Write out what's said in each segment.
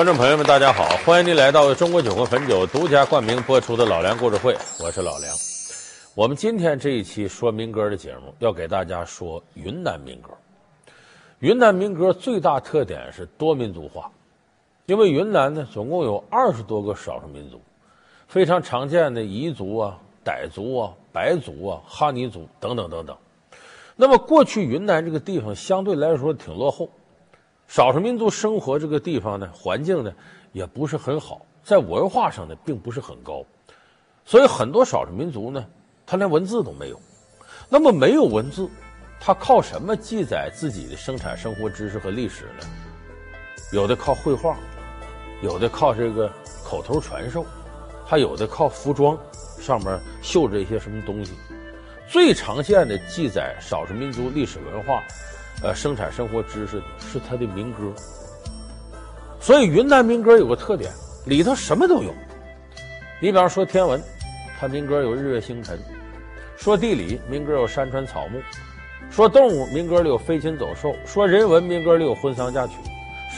观众朋友们，大家好！欢迎您来到中国酒和汾酒独家冠名播出的《老梁故事会》，我是老梁。我们今天这一期说民歌的节目，要给大家说云南民歌。云南民歌最大特点是多民族化，因为云南呢总共有二十多个少数民族，非常常见的彝族啊、傣族啊、白族啊、哈尼族等等等等。那么过去云南这个地方相对来说挺落后。少数民族生活这个地方呢，环境呢也不是很好，在文化上呢并不是很高，所以很多少数民族呢，他连文字都没有。那么没有文字，他靠什么记载自己的生产生活知识和历史呢？有的靠绘画，有的靠这个口头传授，还有的靠服装上面绣着一些什么东西。最常见的记载少数民族历史文化。呃，生产生活知识的是他的民歌，所以云南民歌有个特点，里头什么都有。你比方说天文，它民歌有日月星辰；说地理，民歌有山川草木；说动物，民歌里有飞禽走兽；说人文，民歌里有婚丧嫁娶，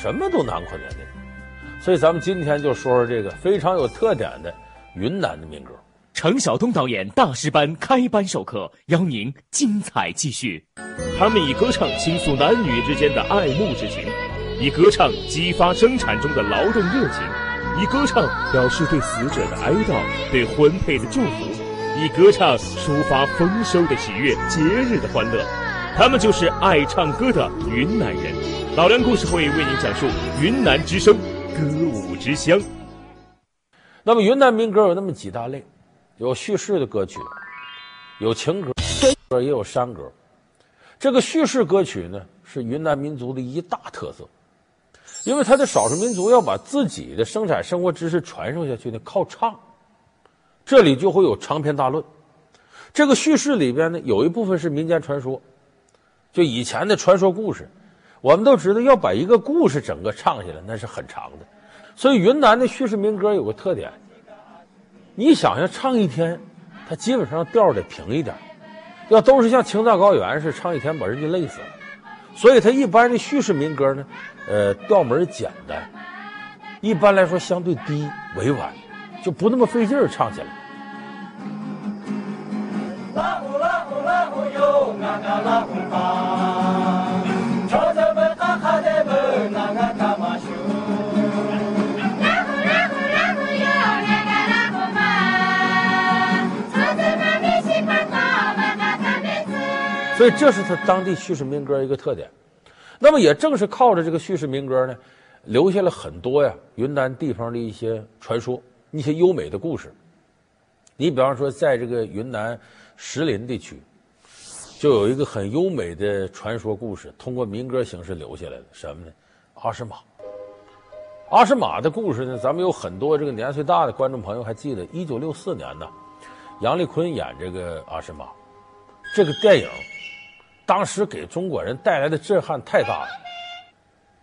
什么都囊括在内。所以咱们今天就说说这个非常有特点的云南的民歌。程晓东导演大师班开班授课，邀您精彩继续。他们以歌唱倾诉男女之间的爱慕之情，以歌唱激发生产中的劳动热情，以歌唱表示对死者的哀悼、对婚配的祝福，以歌唱抒发丰收的喜悦、节日的欢乐。他们就是爱唱歌的云南人。老梁故事会为您讲述云南之声，歌舞之乡。那么云南民歌有那么几大类。有叙事的歌曲，有情歌，也有山歌。这个叙事歌曲呢，是云南民族的一大特色，因为他的少数民族要把自己的生产生活知识传授下去呢，靠唱。这里就会有长篇大论。这个叙事里边呢，有一部分是民间传说，就以前的传说故事。我们都知道，要把一个故事整个唱下来，那是很长的。所以，云南的叙事民歌有个特点。你想想，唱一天，他基本上调得平一点。要都是像青藏高原似的，唱一天把人家累死了。所以他一般的叙事民歌呢，呃，调门简单，一般来说相对低委婉，就不那么费劲唱起来。所以这是他当地叙事民歌一个特点，那么也正是靠着这个叙事民歌呢，留下了很多呀云南地方的一些传说，一些优美的故事。你比方说，在这个云南石林地区，就有一个很优美的传说故事，通过民歌形式留下来的，什么呢？阿诗玛。阿诗玛的故事呢，咱们有很多这个年岁大的观众朋友还记得，一九六四年呢，杨丽坤演这个阿诗玛，这个电影。当时给中国人带来的震撼太大了，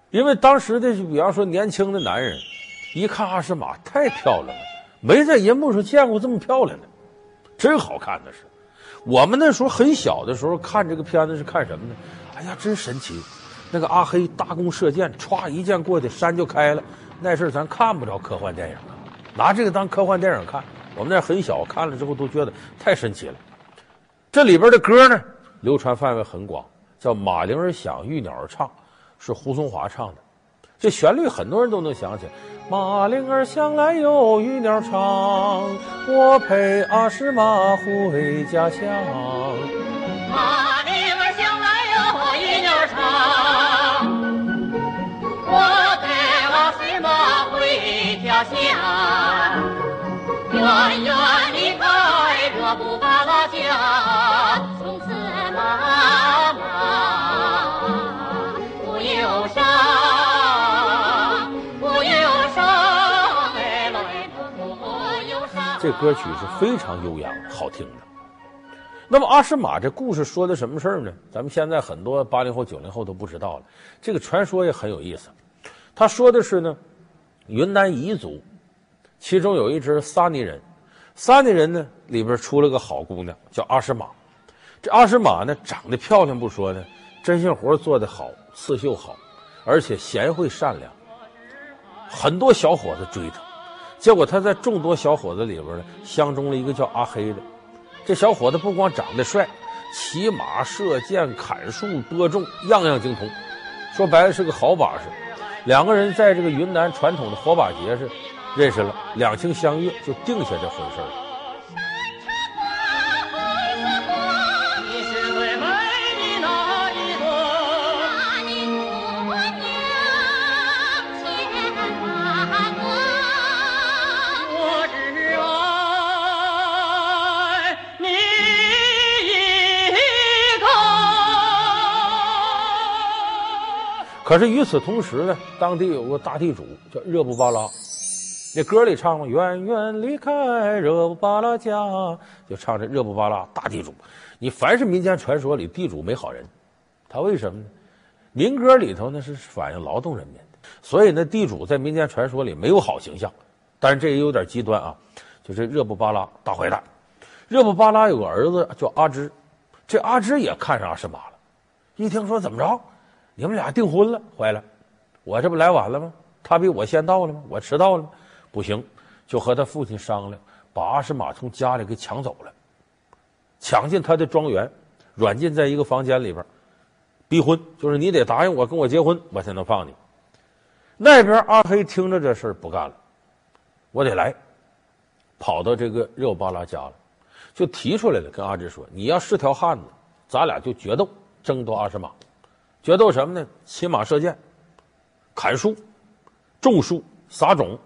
因为当时的比方说年轻的男人，一看阿诗玛太漂亮了，没在银幕上见过这么漂亮的，真好看的是。我们那时候很小的时候看这个片子是看什么呢？哎呀，真神奇！那个阿黑搭弓射箭，歘一箭过去，山就开了。那事咱看不着科幻电影，拿这个当科幻电影看。我们那很小，看了之后都觉得太神奇了。这里边的歌呢？流传范围很广，叫《马铃儿响，玉鸟儿唱》，是胡松华唱的。这旋律很多人都能想起。马铃儿响来哟，玉鸟儿唱，我陪阿诗玛回家乡。马铃儿响来哟，玉鸟儿唱，我陪阿诗玛回家乡。远远离开，惹不把拉家。从此歌曲是非常悠扬、好听的。那么阿诗玛这故事说的什么事儿呢？咱们现在很多八零后、九零后都不知道了。这个传说也很有意思。他说的是呢，云南彝族，其中有一支撒尼人，撒尼人呢里边出了个好姑娘，叫阿诗玛。这阿诗玛呢长得漂亮不说呢，针线活做得好，刺绣好，而且贤惠善良。很多小伙子追她，结果他在众多小伙子里边呢，相中了一个叫阿黑的。这小伙子不光长得帅，骑马、射箭、砍树、播种，样样精通。说白了是个好把式。两个人在这个云南传统的火把节上认识了，两情相悦，就定下这婚事了。可是与此同时呢，当地有个大地主叫热布巴拉，那歌里唱，远远离开热布巴拉家，就唱这热布巴拉大地主。你凡是民间传说里地主没好人，他为什么呢？民歌里头呢是反映劳动人民的，所以呢地主在民间传说里没有好形象。但是这也有点极端啊，就是热布巴拉大坏蛋。热布巴拉有个儿子叫阿芝，这阿芝也看上阿诗玛了，一听说怎么着？你们俩订婚了，坏了！我这不来晚了吗？他比我先到了吗？我迟到了吗？不行，就和他父亲商量，把阿诗玛从家里给抢走了，抢进他的庄园，软禁在一个房间里边，逼婚，就是你得答应我跟我结婚，我才能放你。那边阿黑听着这事儿不干了，我得来，跑到这个热巴拉家了，就提出来了，跟阿芝说：“你要是条汉子，咱俩就决斗，争夺阿诗玛。”决斗什么呢？骑马射箭、砍树、种树、撒种。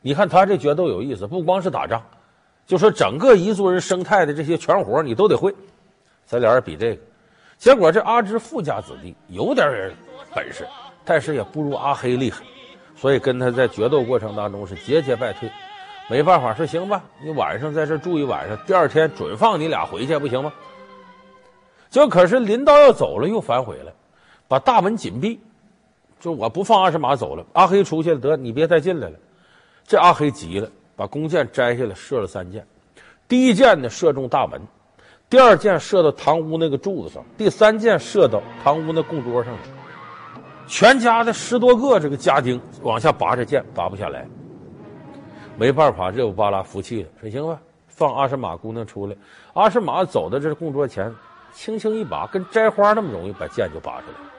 你看他这决斗有意思，不光是打仗，就说整个彝族人生态的这些全活你都得会。咱俩人比这个，结果这阿芝富家子弟有点本事，但是也不如阿黑厉害，所以跟他在决斗过程当中是节节败退。没办法，说行吧，你晚上在这住一晚上，第二天准放你俩回去，不行吗？就可是临到要走了，又反悔了。把大门紧闭，就我不放阿诗玛走了。阿黑出去了，得你别再进来了。这阿黑急了，把弓箭摘下来，射了三箭。第一箭呢，射中大门；第二箭射到堂屋那个柱子上；第三箭射到堂屋那供桌上了。全家的十多个这个家丁往下拔这箭，拔不下来。没办法，热不巴拉服气了，说行吧，放阿诗玛姑娘出来。阿诗玛走到这供桌前，轻轻一拔，跟摘花那么容易，把箭就拔出来。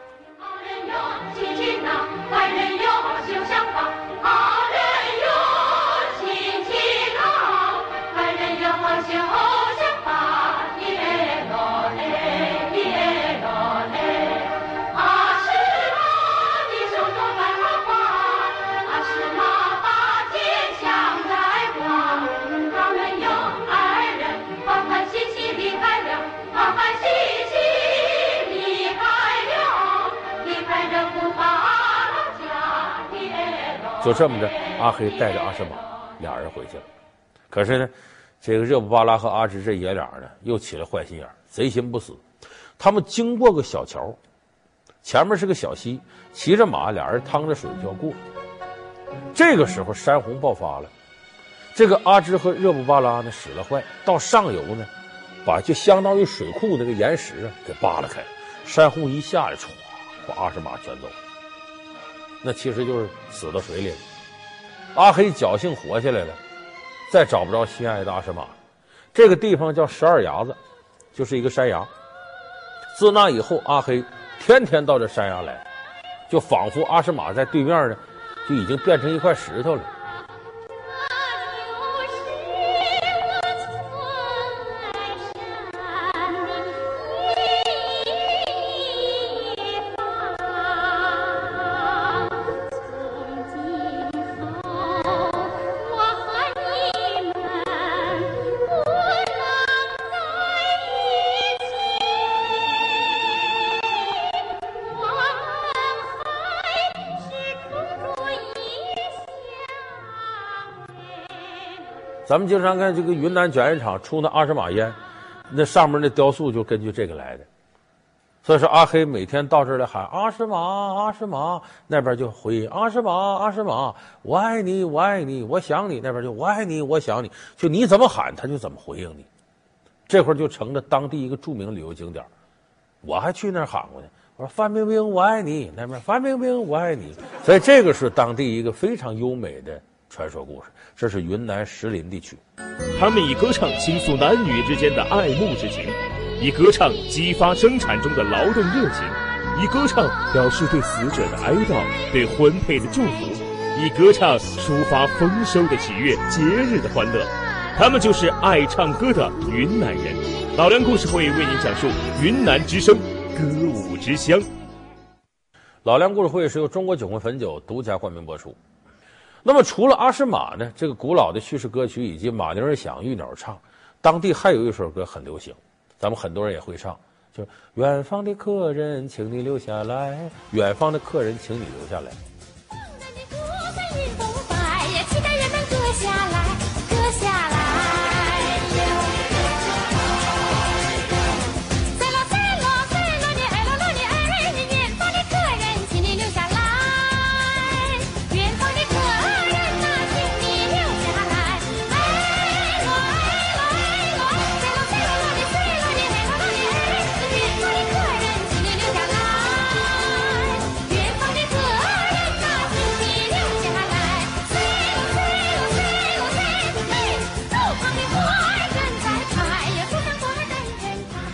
就这么着，阿黑带着阿诗玛俩人回去了。可是呢，这个热布巴拉和阿芝这爷俩呢，又起了坏心眼，贼心不死。他们经过个小桥，前面是个小溪，骑着马，俩人趟着水就要过。这个时候山洪爆发了，这个阿芝和热布巴拉呢使了坏，到上游呢，把就相当于水库那个岩石啊给扒拉开，山洪一下来，唰，把阿诗玛卷走。那其实就是死到水里了。阿黑侥幸活下来了，再找不着心爱的阿诗玛。这个地方叫十二崖子，就是一个山崖。自那以后，阿黑天天到这山崖来，就仿佛阿诗玛在对面呢，就已经变成一块石头了。咱们经常看这个云南卷烟厂出那阿诗玛烟，那上面那雕塑就根据这个来的。所以说阿黑每天到这儿来喊阿诗玛，阿诗玛，那边就回应阿诗玛，阿诗玛，我爱你，我爱你，我想你。那边就我爱你，我想你，就你怎么喊他就怎么回应你。这会儿就成了当地一个著名旅游景点。我还去那儿喊过呢，我说范冰冰我爱你，那边范冰冰我爱你，所以这个是当地一个非常优美的传说故事。这是云南石林地区，他们以歌唱倾诉男女之间的爱慕之情，以歌唱激发生产中的劳动热情，以歌唱表示对死者的哀悼、对婚配的祝福，以歌唱抒发丰收的喜悦、节日的欢乐。他们就是爱唱歌的云南人。老梁故事会为您讲述云南之声。歌舞之乡，老梁故事会是由中国酒魂汾酒独家冠名播出。那么，除了阿诗玛呢，这个古老的叙事歌曲以及马铃儿响、玉鸟儿唱，当地还有一首歌很流行，咱们很多人也会唱，就是“远方的客人，请你留下来”，远方的客人，请你留下来。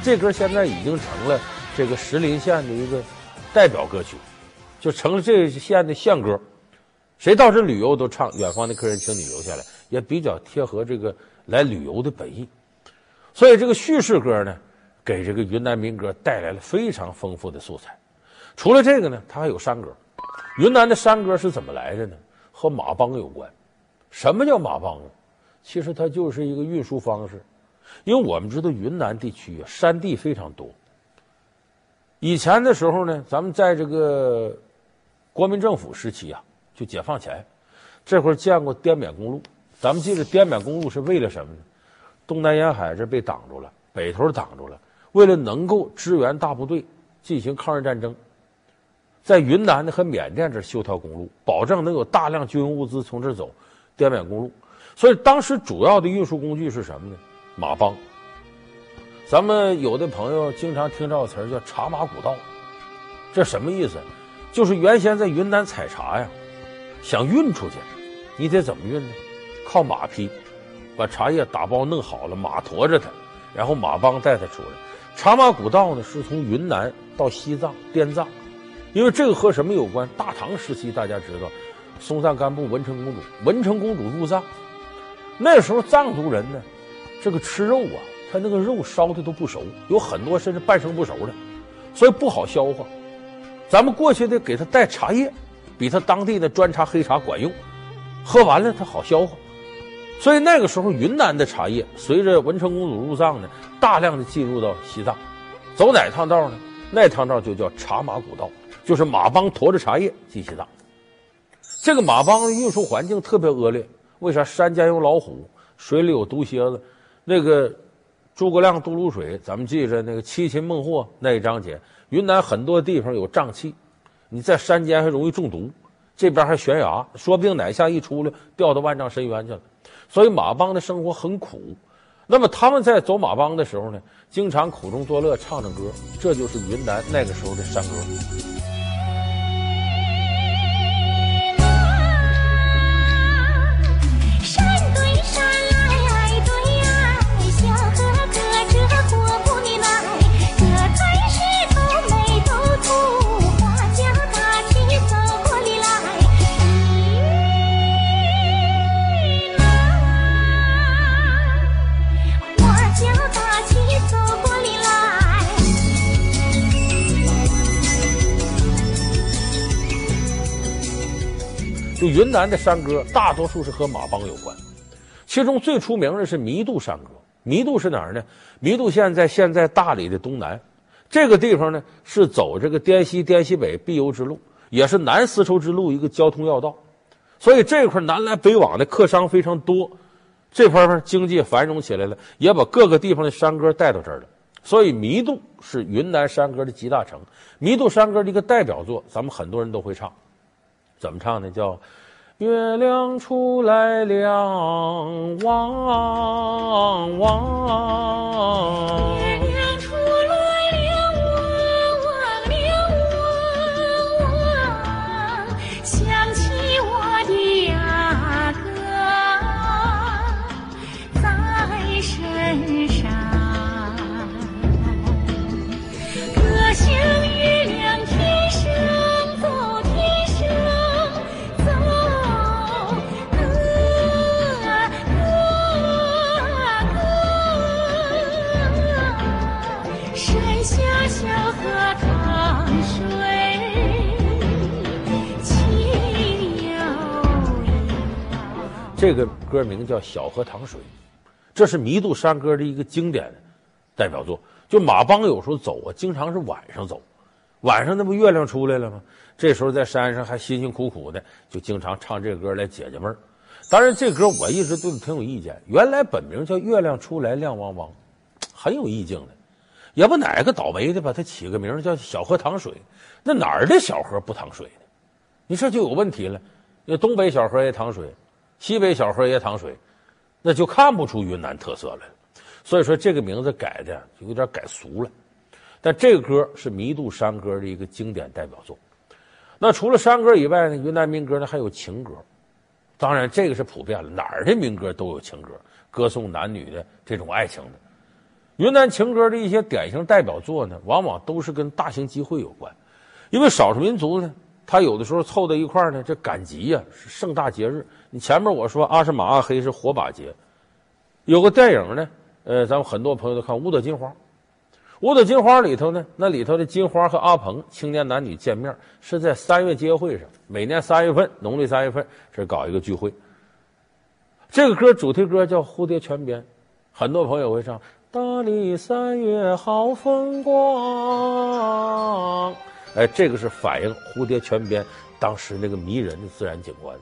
这歌现在已经成了这个石林县的一个代表歌曲，就成了这个县的县歌。谁到这旅游都唱《远方的客人，请你留下来》，也比较贴合这个来旅游的本意。所以这个叙事歌呢，给这个云南民歌带来了非常丰富的素材。除了这个呢，它还有山歌。云南的山歌是怎么来的呢？和马帮有关。什么叫马帮啊？其实它就是一个运输方式。因为我们知道云南地区啊，山地非常多。以前的时候呢，咱们在这个国民政府时期啊，就解放前，这会儿建过滇缅公路。咱们记得滇缅公路是为了什么呢？东南沿海这被挡住了，北头挡住了，为了能够支援大部队进行抗日战争，在云南呢和缅甸这修条公路，保证能有大量军用物资从这走。滇缅公路，所以当时主要的运输工具是什么呢？马帮，咱们有的朋友经常听到个词儿叫“茶马古道”，这什么意思？就是原先在云南采茶呀，想运出去，你得怎么运呢？靠马匹，把茶叶打包弄好了，马驮着它，然后马帮带它出来。茶马古道呢，是从云南到西藏、滇藏，因为这个和什么有关？大唐时期大家知道，松赞干布文成公主，文成公主入藏，那时候藏族人呢。这个吃肉啊，他那个肉烧的都不熟，有很多甚至半生不熟的，所以不好消化。咱们过去得给他带茶叶，比他当地的砖茶、黑茶管用，喝完了他好消化。所以那个时候，云南的茶叶随着文成公主入藏呢，大量的进入到西藏，走哪趟道呢？那趟道就叫茶马古道，就是马帮驮着茶叶进西藏。这个马帮的运输环境特别恶劣，为啥？山间有老虎，水里有毒蝎子。那个诸葛亮渡泸水，咱们记着那个七擒孟获那一章节。云南很多地方有瘴气，你在山间还容易中毒，这边还悬崖，说不定哪下一出来掉到万丈深渊去了。所以马帮的生活很苦。那么他们在走马帮的时候呢，经常苦中作乐，唱唱歌，这就是云南那个时候的山歌。就云南的山歌大多数是和马帮有关，其中最出名的是弥渡山歌。弥渡是哪儿呢？弥渡县在现在大理的东南，这个地方呢是走这个滇西滇西北必由之路，也是南丝绸之路一个交通要道，所以这块南来北往的客商非常多，这块儿经济繁荣起来了，也把各个地方的山歌带到这儿了。所以弥渡是云南山歌的集大成。弥渡山歌的一个代表作，咱们很多人都会唱，怎么唱呢？叫。月亮出来亮，汪汪。歌名叫《小河淌水》，这是弥渡山歌的一个经典代表作。就马帮有时候走啊，经常是晚上走，晚上那不月亮出来了吗？这时候在山上还辛辛苦苦的，就经常唱这歌来解解闷儿。当然，这歌我一直对他挺有意见。原来本名叫《月亮出来亮汪汪》，很有意境的。也不哪个倒霉的把它起个名叫“小河淌水”，那哪儿的小河不淌水呢？你这就有问题了。那东北小河也淌水，西北小河也淌水，那就看不出云南特色来了。所以说，这个名字改的有点改俗了。但这个歌是弥渡山歌的一个经典代表作。那除了山歌以外呢，云南民歌呢还有情歌。当然，这个是普遍了，哪儿的民歌都有情歌，歌颂男女的这种爱情的。云南情歌的一些典型代表作呢，往往都是跟大型集会有关，因为少数民族呢，他有的时候凑在一块儿呢，这赶集呀是盛大节日。你前面我说阿诗玛阿黑是火把节，有个电影呢，呃，咱们很多朋友都看《五朵金花》，《五朵金花》里头呢，那里头的金花和阿鹏青年男女见面是在三月街会上，每年三月份，农历三月份是搞一个聚会。这个歌主题歌叫《蝴蝶泉边》，很多朋友会唱。大理三月好风光，哎，这个是反映蝴蝶泉边当时那个迷人的自然景观。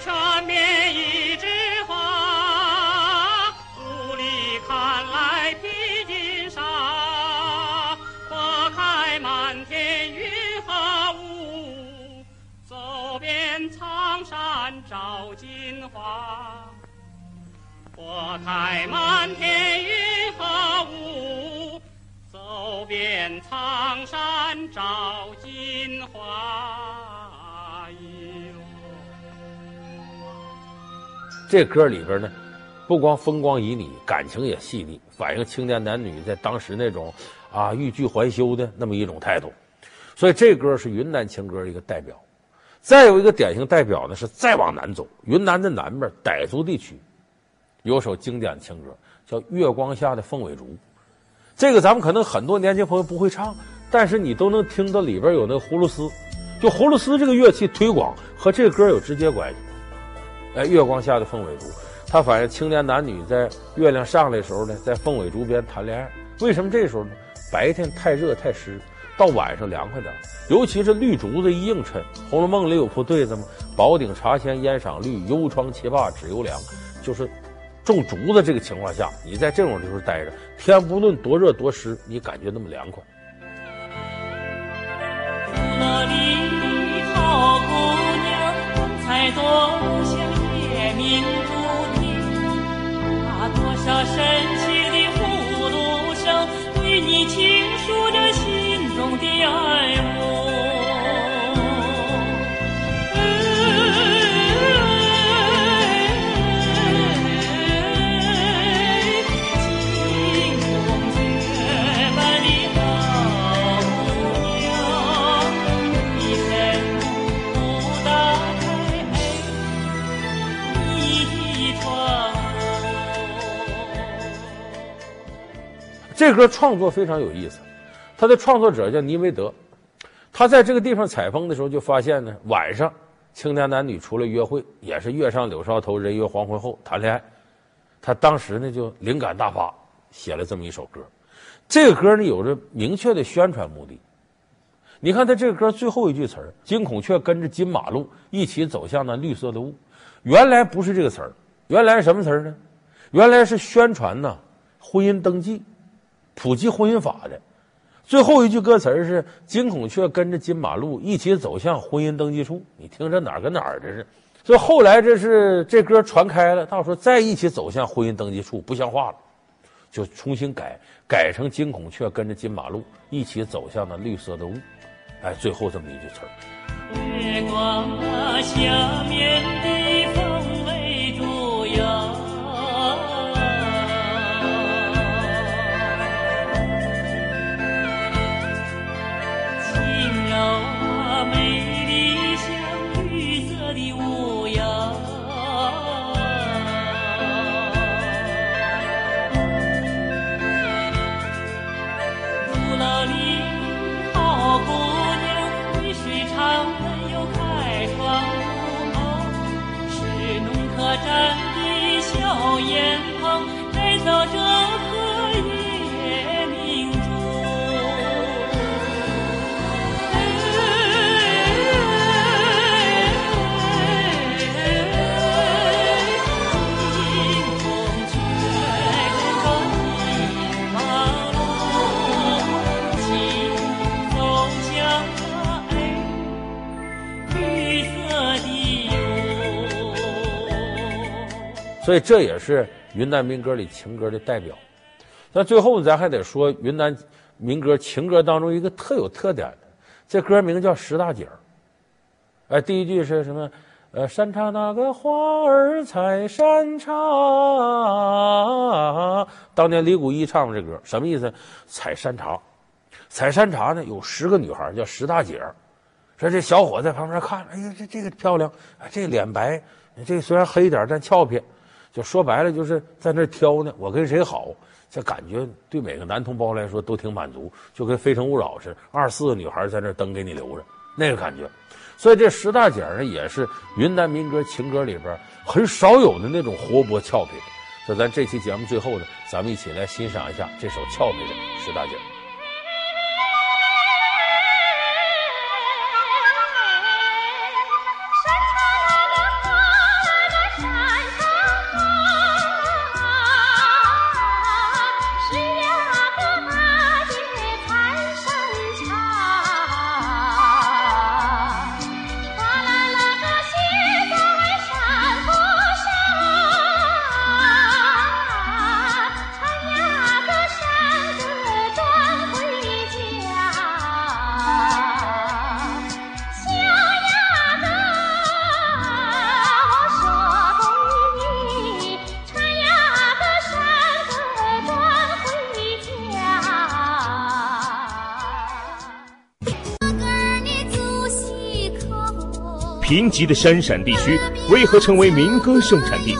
花开满天云和雾，走遍苍山找金花。这歌里边呢，不光风光旖旎，感情也细腻，反映青年男女在当时那种啊欲拒还休的那么一种态度。所以这歌是云南情歌的一个代表。再有一个典型代表呢，是再往南走，云南的南边傣族地区。有首经典的情歌叫《月光下的凤尾竹》，这个咱们可能很多年轻朋友不会唱，但是你都能听到里边有那葫芦丝，就葫芦丝这个乐器推广和这歌有直接关系。哎，《月光下的凤尾竹》，它反映青年男女在月亮上来的时候呢，在凤尾竹边谈恋爱。为什么这时候呢？白天太热太湿，到晚上凉快点，尤其是绿竹子一映衬，《红楼梦》里有副对子吗？宝鼎茶前烟赏绿，幽窗棋罢指悠凉，就是。种竹子这个情况下，你在这种地方待着，天不论多热多湿，你感觉那么凉快。那里好姑娘，光彩多这歌创作非常有意思，他的创作者叫尼维德，他在这个地方采风的时候就发现呢，晚上青年男女出来约会，也是月上柳梢头，人约黄昏后谈恋爱。他当时呢就灵感大发，写了这么一首歌。这个歌呢有着明确的宣传目的。你看他这个歌最后一句词儿：“金孔雀跟着金马路，一起走向那绿色的雾。”原来不是这个词儿，原来什么词儿呢？原来是宣传呢婚姻登记。普及婚姻法的最后一句歌词是“金孔雀跟着金马路，一起走向婚姻登记处”。你听这哪儿跟哪儿这是？所以后来这是这歌传开了，到时候再一起走向婚姻登记处不像话了，就重新改，改成“金孔雀跟着金马路，一起走向那绿色的雾”。哎，最后这么一句词儿。月光下所以这也是云南民歌里情歌的代表。那最后呢咱还得说云南民歌情歌当中一个特有特点的，这歌名叫《石大姐儿》。哎，第一句是什么？呃，山茶那个花儿采山茶。当年李谷一唱的这歌，什么意思？采山茶，采山茶呢，有十个女孩叫石大姐儿。说这小伙在旁边看，哎呀，这这个漂亮，这脸白，这虽然黑一点，但俏皮。就说白了，就是在那挑呢，我跟谁好，这感觉对每个男同胞来说都挺满足，就跟《非诚勿扰》似的，二十四个女孩在那灯给你留着，那个感觉。所以这十大姐呢，也是云南民歌情歌里边很少有的那种活泼俏皮的。所以咱这期节目最后呢，咱们一起来欣赏一下这首俏皮的十大姐。贫瘠的山陕地区为何成为民歌盛产地？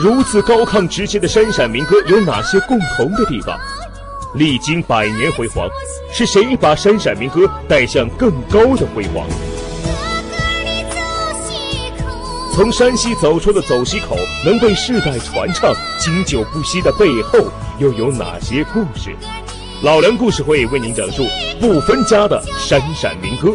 如此高亢直接的山陕民歌有哪些共同的地方？历经百年辉煌，是谁把山陕民歌带向更高的辉煌？从山西走出的走西口能被世代传唱、经久不息的背后，又有哪些故事？老梁故事会为您讲述不分家的山陕民歌。